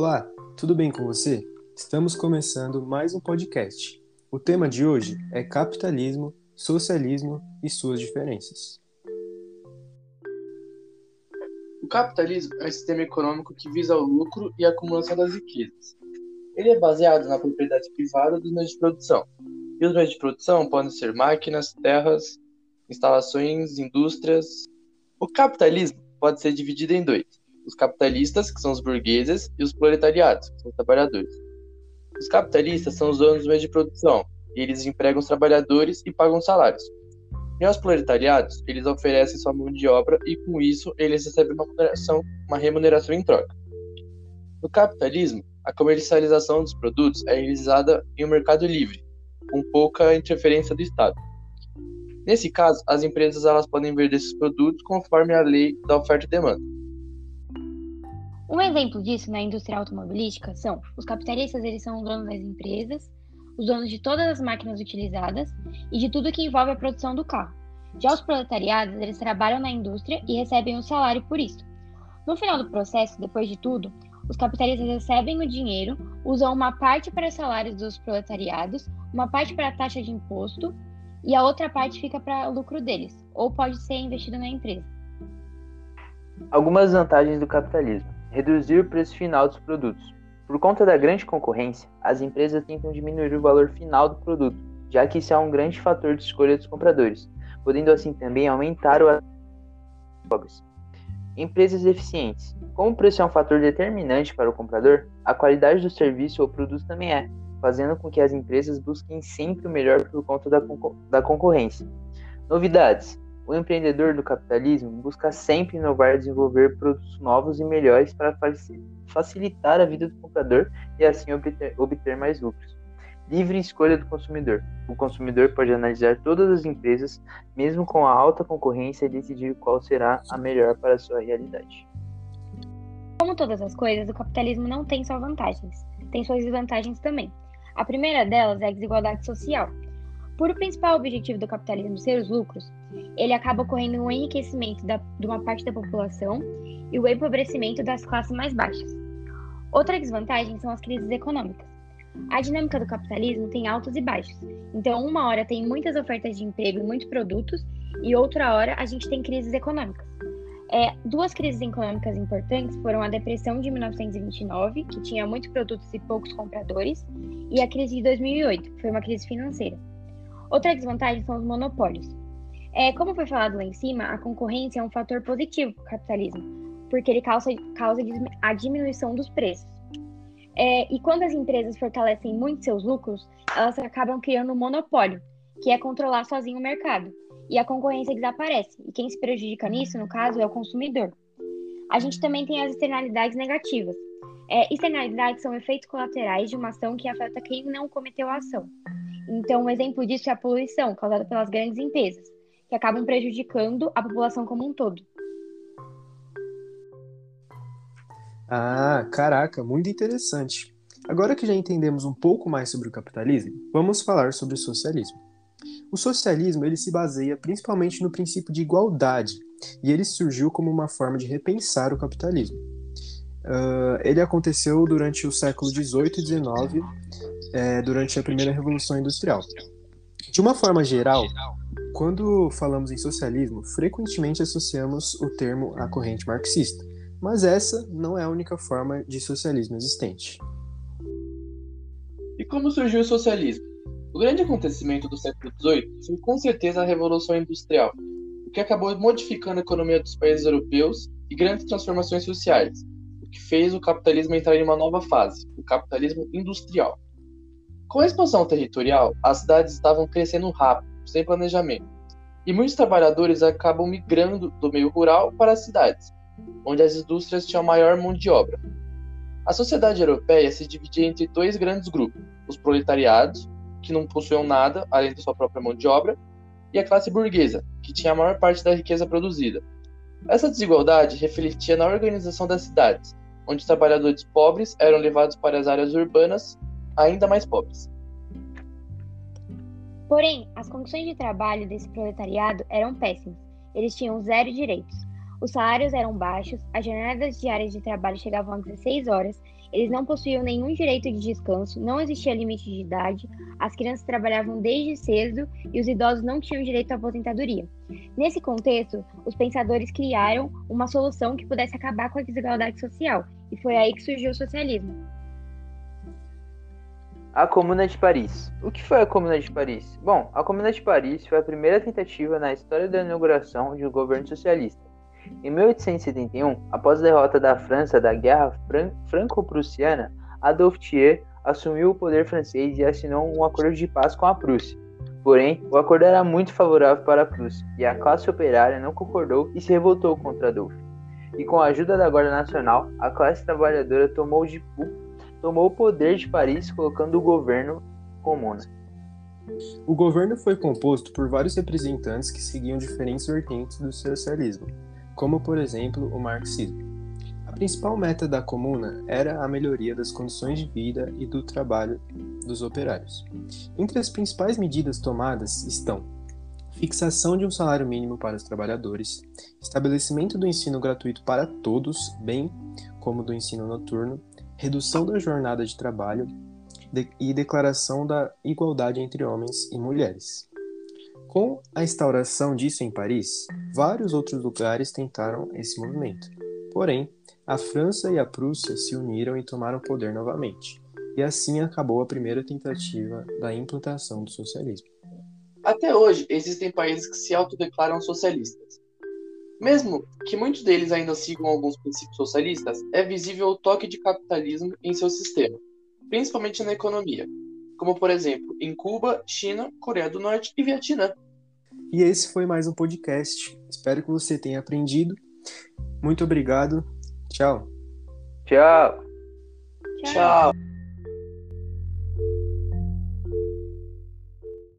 Olá, tudo bem com você? Estamos começando mais um podcast. O tema de hoje é capitalismo, socialismo e suas diferenças. O capitalismo é um sistema econômico que visa o lucro e a acumulação das riquezas. Ele é baseado na propriedade privada dos meios de produção. E os meios de produção podem ser máquinas, terras, instalações, indústrias. O capitalismo pode ser dividido em dois: os capitalistas, que são os burgueses, e os proletariados, que são os trabalhadores. Os capitalistas são os donos dos meios de produção, e eles empregam os trabalhadores e pagam salários. E aos proletariados, eles oferecem sua mão de obra e com isso eles recebem uma remuneração, uma remuneração em troca. No capitalismo, a comercialização dos produtos é realizada em um mercado livre, com pouca interferência do Estado. Nesse caso, as empresas elas podem vender esses produtos conforme a lei da oferta e demanda. Um exemplo disso na indústria automobilística são os capitalistas, eles são os donos das empresas, os donos de todas as máquinas utilizadas e de tudo que envolve a produção do carro. Já os proletariados, eles trabalham na indústria e recebem um salário por isso. No final do processo, depois de tudo, os capitalistas recebem o dinheiro, usam uma parte para os salários dos proletariados, uma parte para a taxa de imposto e a outra parte fica para o lucro deles, ou pode ser investido na empresa. Algumas vantagens do capitalismo: reduzir o preço final dos produtos. Por conta da grande concorrência, as empresas tentam diminuir o valor final do produto, já que isso é um grande fator de escolha dos compradores, podendo assim também aumentar o pobres. Empresas eficientes. Como o preço é um fator determinante para o comprador, a qualidade do serviço ou produto também é, fazendo com que as empresas busquem sempre o melhor por conta da, da concorrência. Novidades. O empreendedor do capitalismo busca sempre inovar e desenvolver produtos novos e melhores para facilitar a vida do comprador e assim obter, obter mais lucros. Livre escolha do consumidor. O consumidor pode analisar todas as empresas, mesmo com a alta concorrência, e decidir qual será a melhor para a sua realidade. Como todas as coisas, o capitalismo não tem só vantagens, tem suas desvantagens também. A primeira delas é a desigualdade social. Por o principal objetivo do capitalismo ser os lucros, ele acaba ocorrendo um enriquecimento da, de uma parte da população e o empobrecimento das classes mais baixas. Outra desvantagem são as crises econômicas. A dinâmica do capitalismo tem altos e baixos. Então, uma hora tem muitas ofertas de emprego e muitos produtos, e outra hora a gente tem crises econômicas. É, duas crises econômicas importantes foram a depressão de 1929, que tinha muitos produtos e poucos compradores, e a crise de 2008, que foi uma crise financeira. Outra desvantagem são os monopólios. É, como foi falado lá em cima, a concorrência é um fator positivo para o capitalismo, porque ele causa, causa a diminuição dos preços. É, e quando as empresas fortalecem muito seus lucros, elas acabam criando um monopólio, que é controlar sozinho o mercado e a concorrência desaparece. E quem se prejudica nisso, no caso, é o consumidor. A gente também tem as externalidades negativas. É, externalidades são efeitos colaterais de uma ação que afeta quem não cometeu a ação. Então, um exemplo disso é a poluição causada pelas grandes empresas, que acabam prejudicando a população como um todo. Ah, caraca, muito interessante. Agora que já entendemos um pouco mais sobre o capitalismo, vamos falar sobre o socialismo. O socialismo ele se baseia principalmente no princípio de igualdade e ele surgiu como uma forma de repensar o capitalismo. Uh, ele aconteceu durante o século XVIII e XIX, é, durante a primeira revolução industrial. De uma forma geral, quando falamos em socialismo, frequentemente associamos o termo à corrente marxista, mas essa não é a única forma de socialismo existente. E como surgiu o socialismo? O grande acontecimento do século XVIII foi com certeza a Revolução Industrial, o que acabou modificando a economia dos países europeus e grandes transformações sociais, o que fez o capitalismo entrar em uma nova fase, o capitalismo industrial. Com a expansão territorial, as cidades estavam crescendo rápido, sem planejamento, e muitos trabalhadores acabam migrando do meio rural para as cidades, onde as indústrias tinham maior mão de obra. A sociedade europeia se dividia entre dois grandes grupos: os proletariados, que não possuíam nada além da sua própria mão de obra, e a classe burguesa, que tinha a maior parte da riqueza produzida. Essa desigualdade refletia na organização das cidades, onde trabalhadores pobres eram levados para as áreas urbanas ainda mais pobres. Porém, as condições de trabalho desse proletariado eram péssimas. Eles tinham zero direitos. Os salários eram baixos, as jornadas diárias de trabalho chegavam a 16 horas Eles não possuíam nenhum direito de descanso, não existia limite de idade, as crianças trabalhavam desde cedo e os idosos não tinham direito à aposentadoria. Nesse contexto, os pensadores criaram uma solução que pudesse acabar com a desigualdade social, e foi aí que surgiu o socialismo. A Comuna de Paris. O que foi a Comuna de Paris? Bom, a Comuna de Paris foi a primeira tentativa na história da inauguração de um governo socialista. Em 1871, após a derrota da França da Guerra Fran Franco-Prussiana, Adolphe Thiers assumiu o poder francês e assinou um acordo de paz com a Prússia. Porém, o acordo era muito favorável para a Prússia, e a classe operária não concordou e se revoltou contra Adolphe. E com a ajuda da Guarda Nacional, a classe trabalhadora tomou, de, tomou o poder de Paris, colocando o governo comuna. O governo foi composto por vários representantes que seguiam diferentes vertentes do socialismo, como por exemplo o marxismo. A principal meta da comuna era a melhoria das condições de vida e do trabalho dos operários. Entre as principais medidas tomadas estão fixação de um salário mínimo para os trabalhadores, estabelecimento do ensino gratuito para todos, bem como do ensino noturno, redução da jornada de trabalho e declaração da igualdade entre homens e mulheres. Com a instauração disso em Paris, vários outros lugares tentaram esse movimento. Porém, a França e a Prússia se uniram e tomaram poder novamente, e assim acabou a primeira tentativa da implantação do socialismo. Até hoje, existem países que se autodeclaram socialistas. Mesmo que muitos deles ainda sigam alguns princípios socialistas, é visível o toque de capitalismo em seu sistema, principalmente na economia, como por exemplo em Cuba, China, Coreia do Norte e Vietnã. E esse foi mais um podcast. Espero que você tenha aprendido. Muito obrigado. Tchau. Tchau. Tchau.